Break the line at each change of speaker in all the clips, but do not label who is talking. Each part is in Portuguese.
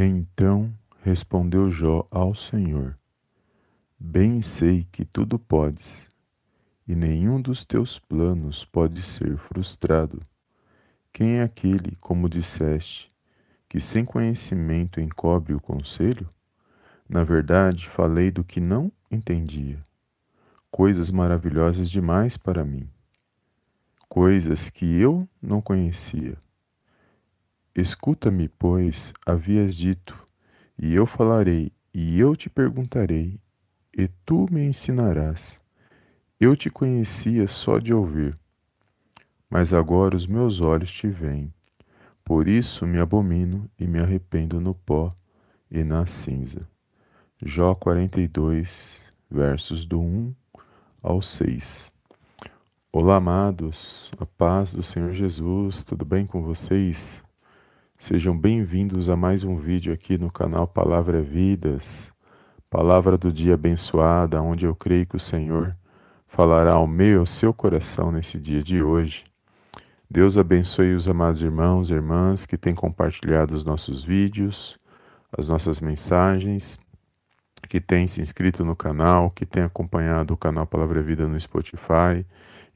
Então respondeu Jó ao Senhor: Bem sei que tudo podes, e nenhum dos teus planos pode ser frustrado. Quem é aquele, como disseste, que sem conhecimento encobre o conselho? Na verdade, falei do que não entendia, coisas maravilhosas demais para mim, coisas que eu não conhecia. Escuta-me, pois, havias dito, e eu falarei, e eu te perguntarei, e tu me ensinarás. Eu te conhecia só de ouvir, mas agora os meus olhos te veem. Por isso me abomino e me arrependo no pó e na cinza. Jó 42, versos do 1 ao 6. Olá, amados, a paz do Senhor Jesus, tudo bem com vocês? Sejam bem-vindos a mais um vídeo aqui no canal Palavra Vidas, palavra do dia abençoada, onde eu creio que o Senhor falará ao meu e ao seu coração nesse dia de hoje. Deus abençoe os amados irmãos e irmãs que têm compartilhado os nossos vídeos, as nossas mensagens, que têm se inscrito no canal, que têm acompanhado o canal Palavra Vida no Spotify,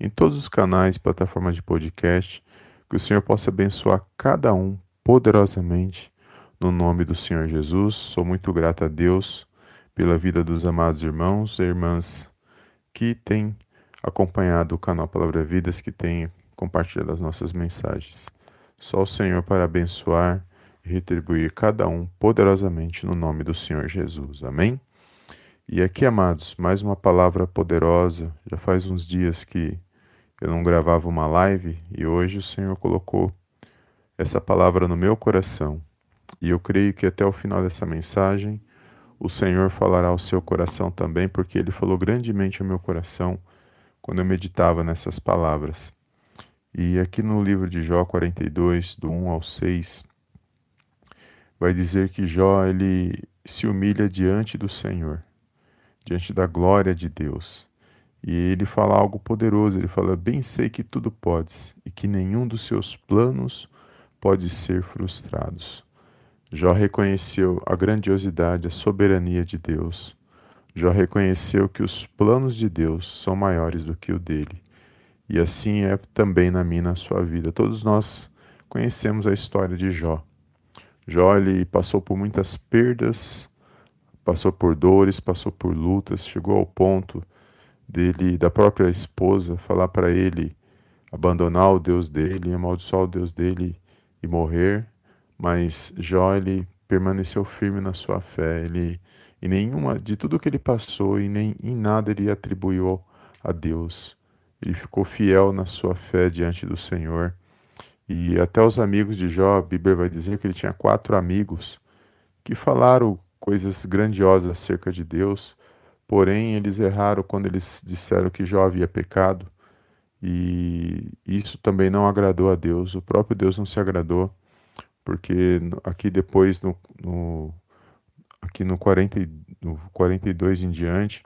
em todos os canais e plataformas de podcast, que o Senhor possa abençoar cada um poderosamente no nome do Senhor Jesus. Sou muito grato a Deus pela vida dos amados irmãos e irmãs que têm acompanhado o canal Palavra Vidas, que têm compartilhado as nossas mensagens. Só o Senhor para abençoar e retribuir cada um poderosamente no nome do Senhor Jesus. Amém? E aqui, amados, mais uma palavra poderosa. Já faz uns dias que eu não gravava uma live e hoje o Senhor colocou essa palavra no meu coração. E eu creio que até o final dessa mensagem o Senhor falará ao seu coração também, porque ele falou grandemente ao meu coração quando eu meditava nessas palavras. E aqui no livro de Jó 42, do 1 ao 6, vai dizer que Jó ele se humilha diante do Senhor, diante da glória de Deus. E ele fala algo poderoso, ele fala: "Bem sei que tudo podes e que nenhum dos seus planos pode ser frustrados. Jó reconheceu a grandiosidade, a soberania de Deus. Jó reconheceu que os planos de Deus são maiores do que o dele. E assim é também na minha na sua vida. Todos nós conhecemos a história de Jó. Jó ele passou por muitas perdas, passou por dores, passou por lutas, chegou ao ponto dele da própria esposa falar para ele abandonar o Deus dele, amaldiçoar o Deus dele e morrer, mas Jó ele permaneceu firme na sua fé. Ele e nenhuma de tudo que ele passou e nem em nada ele atribuiu a Deus. Ele ficou fiel na sua fé diante do Senhor. E até os amigos de Jó, a Bíblia vai dizer que ele tinha quatro amigos que falaram coisas grandiosas acerca de Deus, porém eles erraram quando eles disseram que Jó havia pecado e isso também não agradou a Deus, o próprio Deus não se agradou, porque aqui depois, no, no aqui no, 40, no 42 em diante,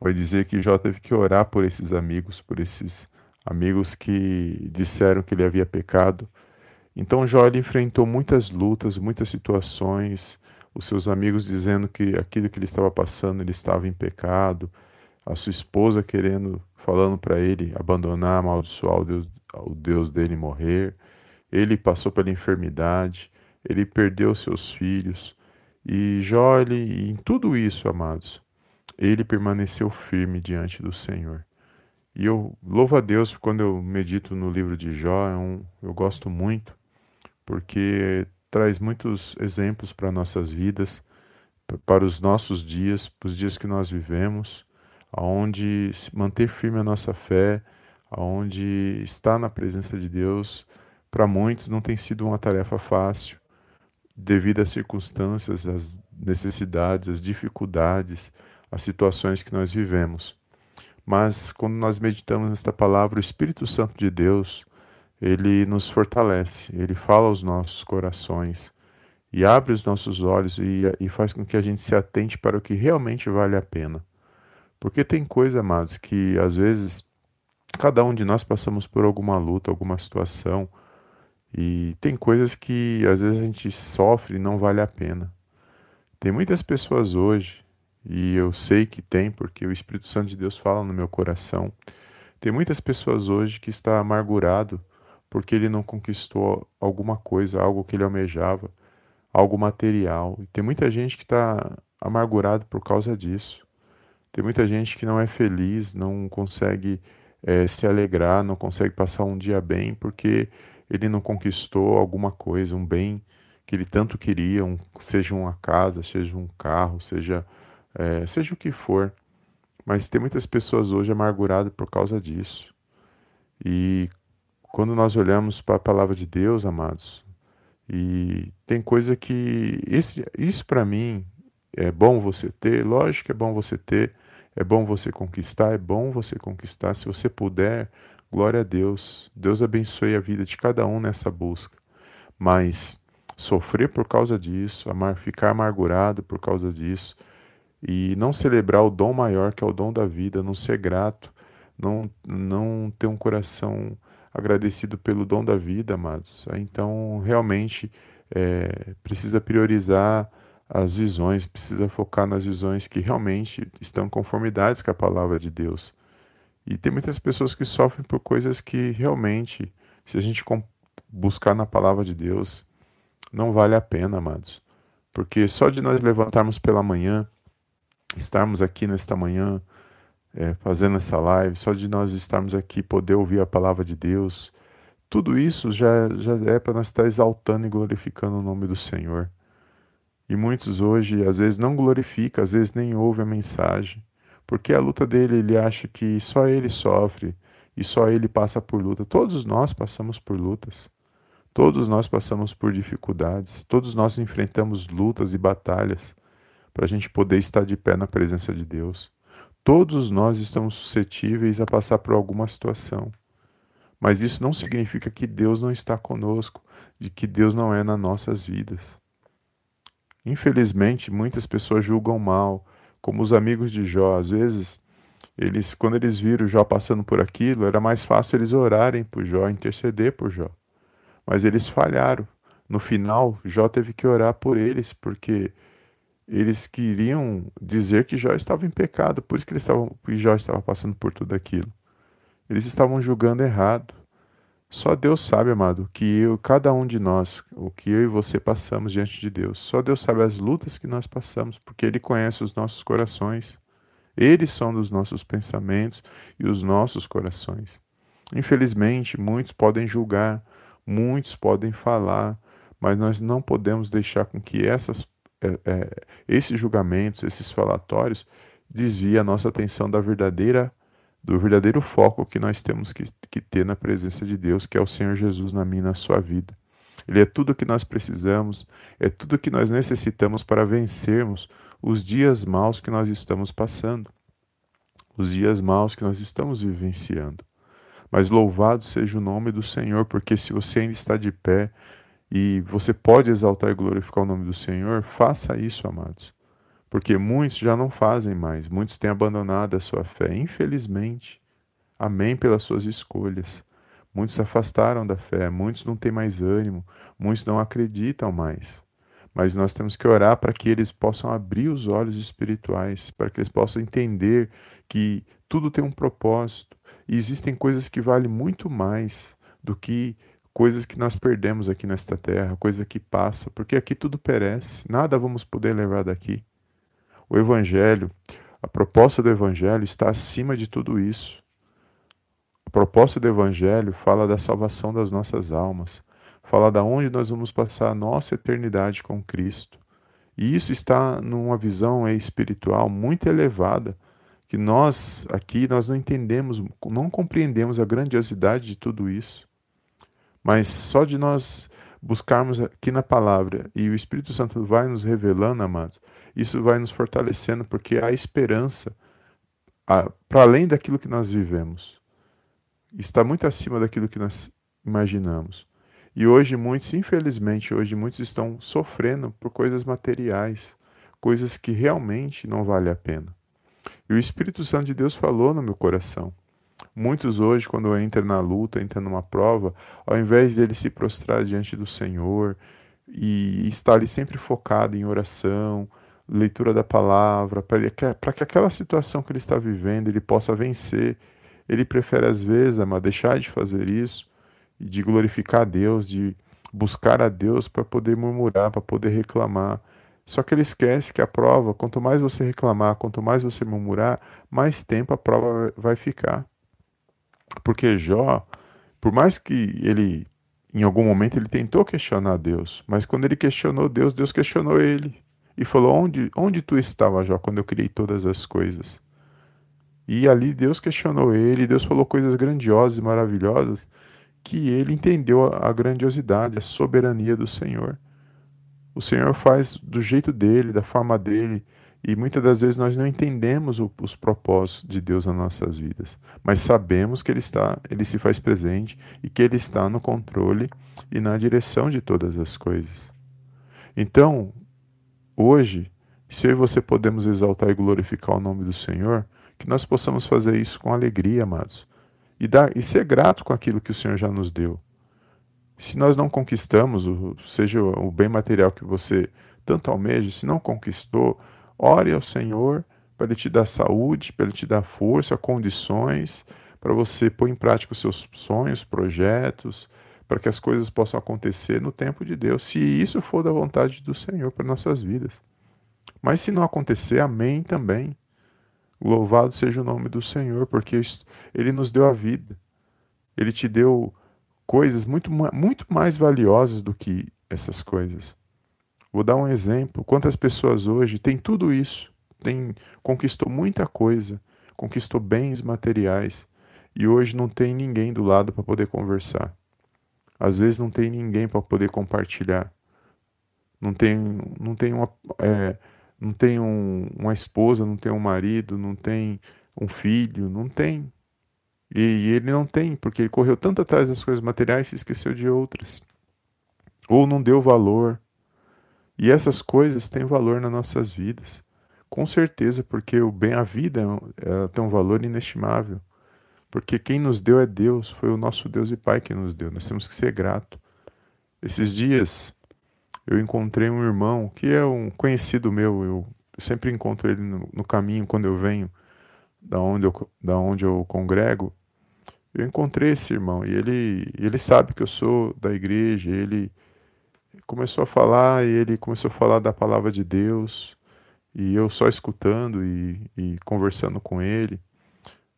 vai dizer que Jó teve que orar por esses amigos, por esses amigos que disseram que ele havia pecado. Então Jó enfrentou muitas lutas, muitas situações, os seus amigos dizendo que aquilo que ele estava passando ele estava em pecado, a sua esposa querendo falando para ele abandonar, amaldiçoar o Deus, o Deus dele morrer. Ele passou pela enfermidade, ele perdeu seus filhos. E Jó, ele, em tudo isso, amados, ele permaneceu firme diante do Senhor. E eu louvo a Deus quando eu medito no livro de Jó, é um, eu gosto muito, porque traz muitos exemplos para nossas vidas, para os nossos dias, para os dias que nós vivemos aonde manter firme a nossa fé, aonde estar na presença de Deus, para muitos não tem sido uma tarefa fácil, devido às circunstâncias, às necessidades, às dificuldades, às situações que nós vivemos. Mas quando nós meditamos nesta palavra, o Espírito Santo de Deus, ele nos fortalece, ele fala aos nossos corações e abre os nossos olhos e, e faz com que a gente se atente para o que realmente vale a pena. Porque tem coisa, amados, que às vezes cada um de nós passamos por alguma luta, alguma situação, E tem coisas que às vezes a gente sofre e não vale a pena. Tem muitas pessoas hoje, e eu sei que tem, porque o Espírito Santo de Deus fala no meu coração. Tem muitas pessoas hoje que está amargurado porque ele não conquistou alguma coisa, algo que ele almejava, algo material. E tem muita gente que está amargurado por causa disso. Tem muita gente que não é feliz, não consegue é, se alegrar, não consegue passar um dia bem porque ele não conquistou alguma coisa, um bem que ele tanto queria, um, seja uma casa, seja um carro, seja, é, seja o que for. Mas tem muitas pessoas hoje amarguradas por causa disso. E quando nós olhamos para a palavra de Deus, amados, e tem coisa que. Esse, isso para mim é bom você ter, lógico que é bom você ter, é bom você conquistar, é bom você conquistar. Se você puder, glória a Deus. Deus abençoe a vida de cada um nessa busca. Mas sofrer por causa disso, amar, ficar amargurado por causa disso, e não celebrar o dom maior que é o dom da vida, não ser grato, não, não ter um coração agradecido pelo dom da vida, amados. Então, realmente, é, precisa priorizar as visões, precisa focar nas visões que realmente estão conformidades com a palavra de Deus. E tem muitas pessoas que sofrem por coisas que realmente, se a gente buscar na palavra de Deus, não vale a pena, amados. Porque só de nós levantarmos pela manhã, estarmos aqui nesta manhã, é, fazendo essa live, só de nós estarmos aqui, poder ouvir a palavra de Deus, tudo isso já, já é para nós estar exaltando e glorificando o nome do Senhor. E muitos hoje, às vezes, não glorificam, às vezes nem ouvem a mensagem, porque a luta dele, ele acha que só ele sofre e só ele passa por luta. Todos nós passamos por lutas. Todos nós passamos por dificuldades, todos nós enfrentamos lutas e batalhas para a gente poder estar de pé na presença de Deus. Todos nós estamos suscetíveis a passar por alguma situação. Mas isso não significa que Deus não está conosco, de que Deus não é nas nossas vidas. Infelizmente, muitas pessoas julgam mal, como os amigos de Jó. Às vezes, eles, quando eles viram Jó passando por aquilo, era mais fácil eles orarem por Jó, interceder por Jó. Mas eles falharam. No final, Jó teve que orar por eles, porque eles queriam dizer que Jó estava em pecado, por isso que, eles estavam, que Jó estava passando por tudo aquilo. Eles estavam julgando errado. Só Deus sabe, amado, que eu, cada um de nós, o que eu e você passamos diante de Deus. Só Deus sabe as lutas que nós passamos, porque Ele conhece os nossos corações. Eles são dos nossos pensamentos e os nossos corações. Infelizmente, muitos podem julgar, muitos podem falar, mas nós não podemos deixar com que essas, é, é, esses julgamentos, esses falatórios, desviem a nossa atenção da verdadeira do verdadeiro foco que nós temos que, que ter na presença de Deus, que é o Senhor Jesus na minha e na sua vida. Ele é tudo o que nós precisamos, é tudo o que nós necessitamos para vencermos os dias maus que nós estamos passando, os dias maus que nós estamos vivenciando. Mas louvado seja o nome do Senhor, porque se você ainda está de pé e você pode exaltar e glorificar o nome do Senhor, faça isso, amados porque muitos já não fazem mais, muitos têm abandonado a sua fé, infelizmente. Amém pelas suas escolhas. Muitos se afastaram da fé, muitos não têm mais ânimo, muitos não acreditam mais. Mas nós temos que orar para que eles possam abrir os olhos espirituais, para que eles possam entender que tudo tem um propósito e existem coisas que valem muito mais do que coisas que nós perdemos aqui nesta terra, coisa que passa, porque aqui tudo perece, nada vamos poder levar daqui. O Evangelho, a proposta do Evangelho está acima de tudo isso. A proposta do Evangelho fala da salvação das nossas almas, fala da onde nós vamos passar a nossa eternidade com Cristo. E isso está numa visão espiritual muito elevada, que nós aqui nós não entendemos, não compreendemos a grandiosidade de tudo isso. Mas só de nós buscarmos aqui na palavra e o Espírito Santo vai nos revelando, amados, isso vai nos fortalecendo porque há esperança para além daquilo que nós vivemos. Está muito acima daquilo que nós imaginamos. E hoje muitos, infelizmente, hoje muitos estão sofrendo por coisas materiais, coisas que realmente não vale a pena. E o Espírito Santo de Deus falou no meu coração. Muitos hoje, quando entram na luta, entram numa prova, ao invés dele se prostrar diante do Senhor e estar ali sempre focado em oração, leitura da palavra, para que aquela situação que ele está vivendo ele possa vencer, ele prefere às vezes, ama, deixar de fazer isso de glorificar a Deus, de buscar a Deus para poder murmurar, para poder reclamar. Só que ele esquece que a prova, quanto mais você reclamar, quanto mais você murmurar, mais tempo a prova vai ficar. Porque Jó, por mais que ele, em algum momento, ele tentou questionar Deus, mas quando ele questionou Deus, Deus questionou ele e falou: Onde, onde tu estava, Jó, quando eu criei todas as coisas? E ali Deus questionou ele, Deus falou coisas grandiosas e maravilhosas que ele entendeu a grandiosidade, a soberania do Senhor. O Senhor faz do jeito dele, da forma dele, e muitas das vezes nós não entendemos os propósitos de Deus nas nossas vidas, mas sabemos que ele está, ele se faz presente e que ele está no controle e na direção de todas as coisas. Então, hoje, se eu e você podemos exaltar e glorificar o nome do Senhor, que nós possamos fazer isso com alegria, amados, e dar e ser grato com aquilo que o Senhor já nos deu. Se nós não conquistamos, seja o bem material que você tanto almeja, se não conquistou, Ore ao Senhor para Ele te dar saúde, para Ele te dar força, condições, para você pôr em prática os seus sonhos, projetos, para que as coisas possam acontecer no tempo de Deus, se isso for da vontade do Senhor para nossas vidas. Mas se não acontecer, amém também. Louvado seja o nome do Senhor, porque Ele nos deu a vida. Ele te deu coisas muito, muito mais valiosas do que essas coisas. Vou dar um exemplo. Quantas pessoas hoje têm tudo isso, tem, conquistou muita coisa, conquistou bens materiais e hoje não tem ninguém do lado para poder conversar. Às vezes não tem ninguém para poder compartilhar. Não tem, não tem, uma, é, não tem um, uma esposa, não tem um marido, não tem um filho, não tem. E, e ele não tem, porque ele correu tanto atrás das coisas materiais e se esqueceu de outras. Ou não deu valor, e essas coisas têm valor nas nossas vidas. Com certeza, porque o bem, a vida ela tem um valor inestimável. Porque quem nos deu é Deus, foi o nosso Deus e Pai que nos deu. Nós temos que ser grato. Esses dias eu encontrei um irmão que é um conhecido meu, eu sempre encontro ele no, no caminho quando eu venho da onde eu, da onde eu congrego. Eu encontrei esse irmão e ele, ele sabe que eu sou da igreja, ele começou a falar e ele começou a falar da palavra de Deus e eu só escutando e, e conversando com ele.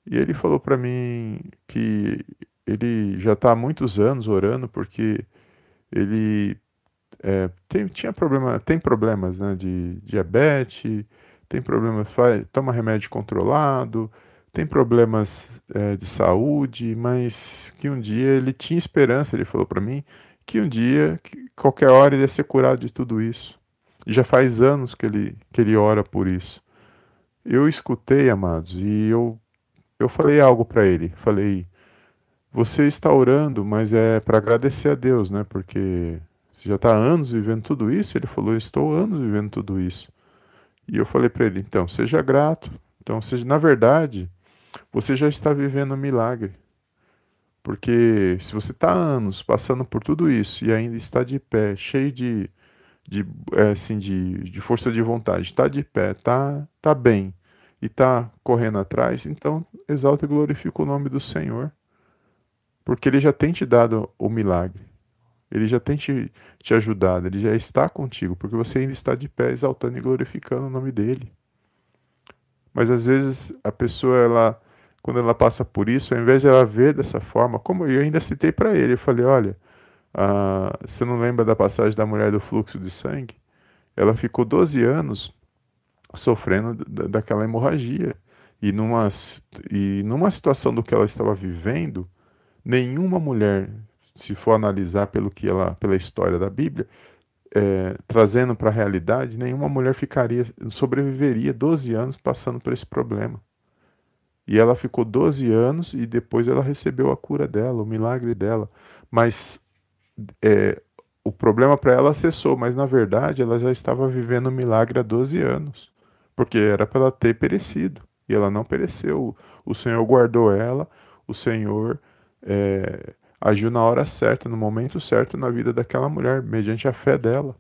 E ele falou para mim que ele já está há muitos anos orando porque ele é, tem, tinha problema, tem problemas né, de diabetes, tem problemas, faz, toma remédio controlado, tem problemas é, de saúde, mas que um dia ele tinha esperança, ele falou para mim, que um dia, que qualquer hora, ele ia ser curado de tudo isso. E já faz anos que ele, que ele ora por isso. Eu escutei, amados, e eu, eu falei algo para ele. Falei, você está orando, mas é para agradecer a Deus, né? Porque você já está anos vivendo tudo isso. Ele falou, estou anos vivendo tudo isso. E eu falei para ele, então, seja grato. Então, seja, na verdade, você já está vivendo um milagre. Porque se você está anos passando por tudo isso e ainda está de pé, cheio de, de, é, assim, de, de força de vontade, está de pé, está tá bem e está correndo atrás, então exalta e glorifica o nome do Senhor. Porque Ele já tem te dado o milagre. Ele já tem te, te ajudado, Ele já está contigo, porque você ainda está de pé exaltando e glorificando o nome dEle. Mas às vezes a pessoa, ela quando ela passa por isso, ao invés de ela ver dessa forma, como eu ainda citei para ele, eu falei, olha, ah, você não lembra da passagem da mulher do fluxo de sangue? Ela ficou 12 anos sofrendo daquela hemorragia. E numa, e numa situação do que ela estava vivendo, nenhuma mulher, se for analisar pelo que ela, pela história da Bíblia, é, trazendo para a realidade, nenhuma mulher ficaria, sobreviveria 12 anos passando por esse problema. E ela ficou 12 anos e depois ela recebeu a cura dela, o milagre dela. Mas é, o problema para ela cessou, mas na verdade ela já estava vivendo o milagre há 12 anos, porque era para ela ter perecido. E ela não pereceu. O Senhor guardou ela, o Senhor é, agiu na hora certa, no momento certo na vida daquela mulher, mediante a fé dela.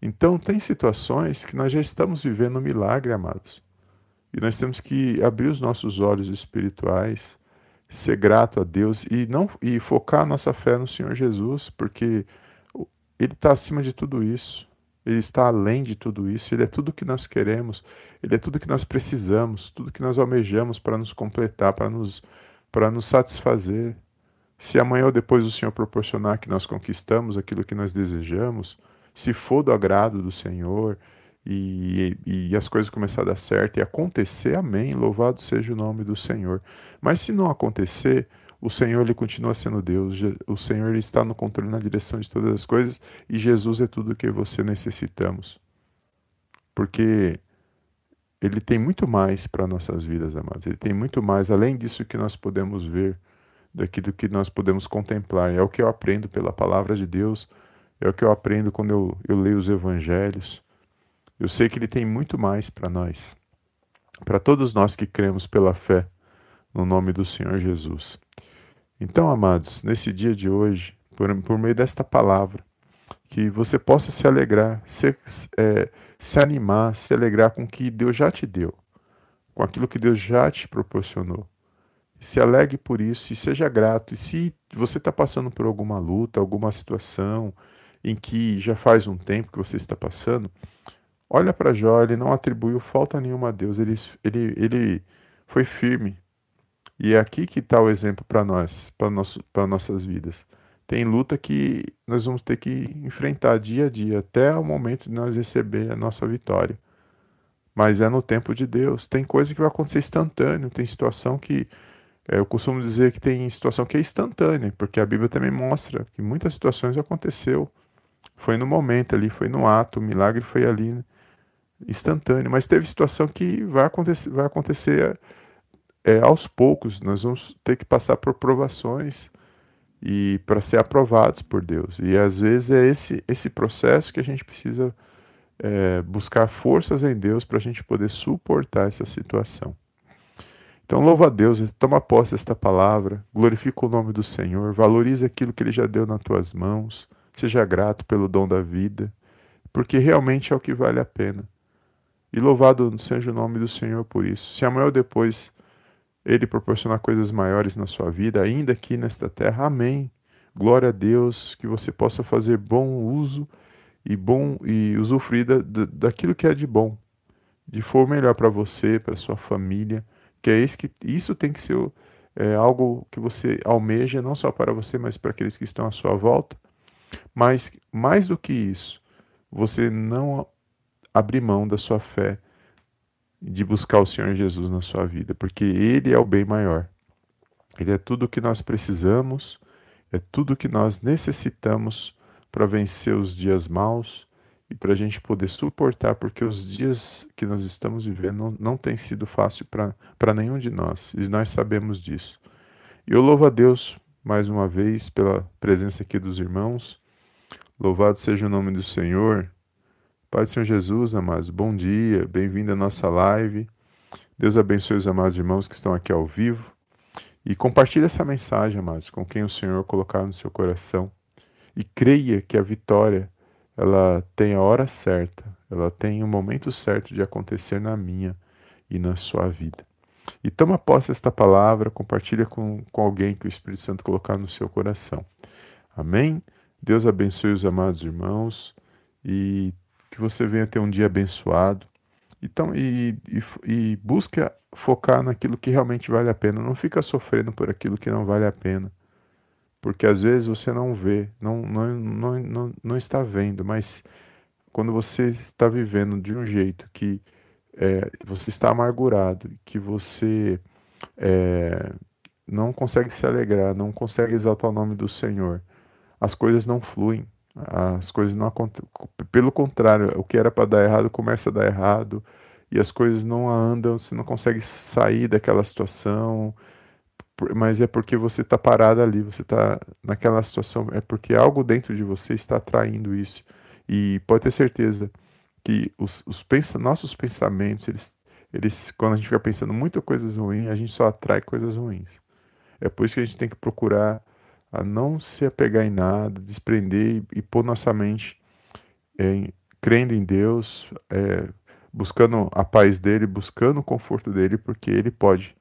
Então, tem situações que nós já estamos vivendo um milagre, amados. E nós temos que abrir os nossos olhos espirituais, ser grato a Deus e não e focar a nossa fé no Senhor Jesus, porque ele está acima de tudo isso. Ele está além de tudo isso. Ele é tudo que nós queremos. Ele é tudo que nós precisamos, tudo que nós almejamos para nos completar, para nos para nos satisfazer. Se amanhã ou depois o Senhor proporcionar que nós conquistamos aquilo que nós desejamos, se for do agrado do Senhor e, e, e as coisas começar a dar certo e acontecer, amém. Louvado seja o nome do Senhor. Mas se não acontecer, o Senhor ele continua sendo Deus, o Senhor ele está no controle na direção de todas as coisas e Jesus é tudo o que você necessitamos. Porque ele tem muito mais para nossas vidas, amados. Ele tem muito mais além disso que nós podemos ver, daquilo que nós podemos contemplar. É o que eu aprendo pela palavra de Deus é o que eu aprendo quando eu, eu leio os evangelhos. Eu sei que ele tem muito mais para nós, para todos nós que cremos pela fé no nome do Senhor Jesus. Então, amados, nesse dia de hoje, por, por meio desta palavra, que você possa se alegrar, se, é, se animar, se alegrar com o que Deus já te deu, com aquilo que Deus já te proporcionou. Se alegre por isso e seja grato. E se você está passando por alguma luta, alguma situação, em que já faz um tempo que você está passando, olha para Jó, ele não atribuiu falta nenhuma a Deus, ele, ele, ele foi firme. E é aqui que está o exemplo para nós, para nossas vidas. Tem luta que nós vamos ter que enfrentar dia a dia, até o momento de nós receber a nossa vitória. Mas é no tempo de Deus. Tem coisa que vai acontecer instantâneo, tem situação que. É, eu costumo dizer que tem situação que é instantânea, porque a Bíblia também mostra que muitas situações aconteceu foi no momento ali, foi no ato, o milagre foi ali, né? instantâneo. Mas teve situação que vai acontecer, vai acontecer é, aos poucos. Nós vamos ter que passar por provações e para ser aprovados por Deus. E às vezes é esse esse processo que a gente precisa é, buscar forças em Deus para a gente poder suportar essa situação. Então louva a Deus, toma posse desta palavra, glorifica o nome do Senhor, valorize aquilo que Ele já deu nas tuas mãos. Seja grato pelo dom da vida, porque realmente é o que vale a pena. E louvado seja o nome do Senhor por isso. Se amanhã ou depois Ele proporcionar coisas maiores na sua vida, ainda aqui nesta terra, amém. Glória a Deus, que você possa fazer bom uso e bom e usufruir da, daquilo que é de bom, de for melhor para você, para sua família, que é isso que isso tem que ser é, algo que você almeja não só para você, mas para aqueles que estão à sua volta, mas mais do que isso, você não abrir mão da sua fé de buscar o Senhor Jesus na sua vida, porque Ele é o bem maior. Ele é tudo o que nós precisamos, é tudo o que nós necessitamos para vencer os dias maus e para a gente poder suportar, porque os dias que nós estamos vivendo não, não tem sido fácil para nenhum de nós, e nós sabemos disso. E eu louvo a Deus mais uma vez pela presença aqui dos irmãos. Louvado seja o nome do Senhor. Pai do Senhor Jesus, amados, bom dia, bem-vindo à nossa live. Deus abençoe os amados irmãos que estão aqui ao vivo. E compartilhe essa mensagem, amados, com quem o Senhor colocar no seu coração. E creia que a vitória, ela tem a hora certa, ela tem o momento certo de acontecer na minha e na sua vida. E toma posse desta palavra, compartilha com, com alguém que o Espírito Santo colocar no seu coração. Amém? Deus abençoe os amados irmãos e que você venha ter um dia abençoado. Então, e, e, e busque focar naquilo que realmente vale a pena. Não fica sofrendo por aquilo que não vale a pena. Porque às vezes você não vê, não, não, não, não, não está vendo, mas quando você está vivendo de um jeito que é, você está amargurado, que você é, não consegue se alegrar, não consegue exaltar o nome do Senhor, as coisas não fluem, as coisas não acontecem. Pelo contrário, o que era para dar errado começa a dar errado e as coisas não andam, você não consegue sair daquela situação, mas é porque você está parado ali, você está naquela situação, é porque algo dentro de você está atraindo isso. E pode ter certeza que os, os pensa, nossos pensamentos, eles, eles, quando a gente fica pensando muitas coisas ruins, a gente só atrai coisas ruins. É por isso que a gente tem que procurar a não se apegar em nada, desprender e, e pôr nossa mente é, crendo em Deus, é, buscando a paz dele, buscando o conforto dele, porque ele pode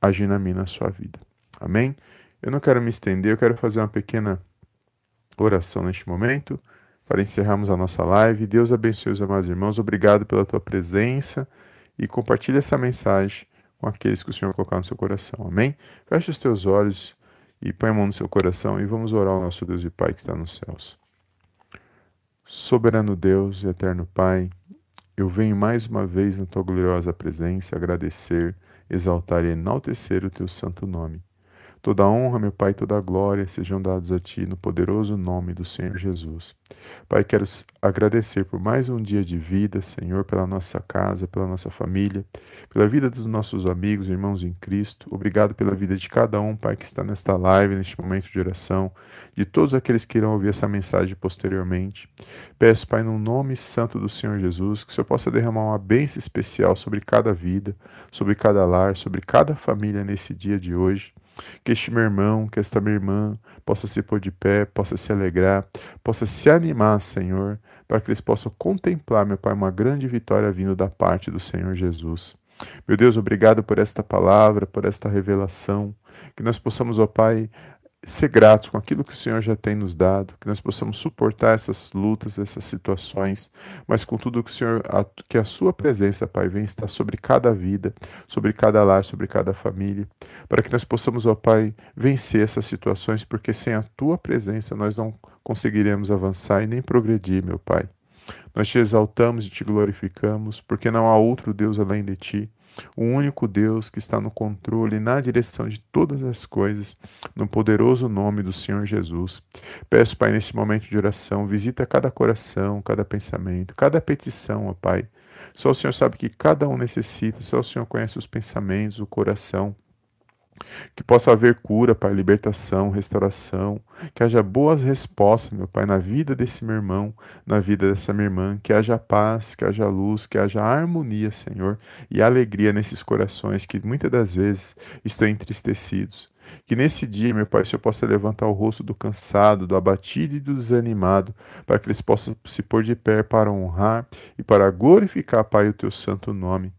agir na na sua vida. Amém? Eu não quero me estender, eu quero fazer uma pequena oração neste momento para encerrarmos a nossa live. Deus abençoe os amados irmãos. Obrigado pela tua presença e compartilhe essa mensagem com aqueles que o Senhor colocar no seu coração. Amém? Feche os teus olhos e põe a mão no seu coração e vamos orar ao nosso Deus e Pai que está nos céus. Soberano Deus e eterno Pai, eu venho mais uma vez na tua gloriosa presença agradecer, exaltar e enaltecer o teu santo nome. Toda honra, meu Pai, toda glória sejam dados a Ti no poderoso nome do Senhor Jesus. Pai, quero agradecer por mais um dia de vida, Senhor, pela nossa casa, pela nossa família, pela vida dos nossos amigos, irmãos em Cristo. Obrigado pela vida de cada um, Pai, que está nesta live, neste momento de oração, de todos aqueles que irão ouvir essa mensagem posteriormente. Peço, Pai, no nome santo do Senhor Jesus, que o Senhor possa derramar uma bênção especial sobre cada vida, sobre cada lar, sobre cada família nesse dia de hoje. Que este meu irmão, que esta minha irmã possa se pôr de pé, possa se alegrar, possa se animar, Senhor, para que eles possam contemplar, meu Pai, uma grande vitória vindo da parte do Senhor Jesus. Meu Deus, obrigado por esta palavra, por esta revelação. Que nós possamos, ó Pai, ser gratos com aquilo que o Senhor já tem nos dado, que nós possamos suportar essas lutas, essas situações, mas com tudo que o Senhor, que a sua presença, Pai, vem estar sobre cada vida, sobre cada lar, sobre cada família, para que nós possamos, ó Pai, vencer essas situações, porque sem a tua presença nós não conseguiremos avançar e nem progredir, meu Pai. Nós te exaltamos e te glorificamos, porque não há outro Deus além de ti o único Deus que está no controle e na direção de todas as coisas, no poderoso nome do Senhor Jesus. Peço, Pai, neste momento de oração, visita cada coração, cada pensamento, cada petição, ó Pai. Só o Senhor sabe que cada um necessita, só o Senhor conhece os pensamentos, o coração. Que possa haver cura, Pai, libertação, restauração. Que haja boas respostas, meu Pai, na vida desse meu irmão, na vida dessa minha irmã. Que haja paz, que haja luz, que haja harmonia, Senhor, e alegria nesses corações que muitas das vezes estão entristecidos. Que nesse dia, meu Pai, o Senhor possa levantar o rosto do cansado, do abatido e do desanimado, para que eles possam se pôr de pé para honrar e para glorificar, Pai, o teu santo nome.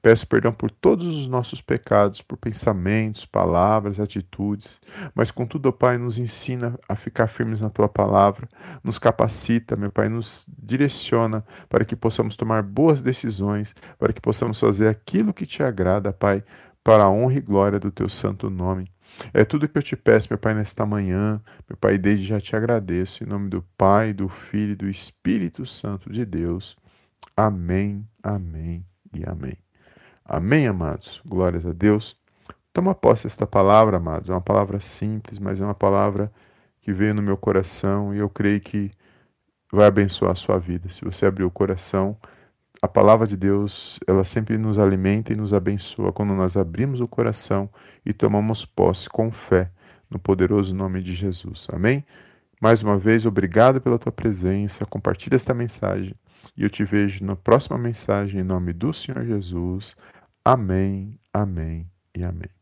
Peço perdão por todos os nossos pecados, por pensamentos, palavras, atitudes, mas contudo, ó Pai, nos ensina a ficar firmes na tua palavra, nos capacita, meu Pai, nos direciona para que possamos tomar boas decisões, para que possamos fazer aquilo que te agrada, Pai, para a honra e glória do teu santo nome. É tudo que eu te peço, meu Pai, nesta manhã. Meu Pai, desde já te agradeço. Em nome do Pai, do Filho e do Espírito Santo de Deus. Amém, amém e amém. Amém, amados? Glórias a Deus. Toma posse desta palavra, amados. É uma palavra simples, mas é uma palavra que veio no meu coração e eu creio que vai abençoar a sua vida. Se você abrir o coração, a palavra de Deus, ela sempre nos alimenta e nos abençoa quando nós abrimos o coração e tomamos posse com fé no poderoso nome de Jesus. Amém? Mais uma vez, obrigado pela tua presença. Compartilhe esta mensagem e eu te vejo na próxima mensagem em nome do Senhor Jesus. Amém, amém e amém.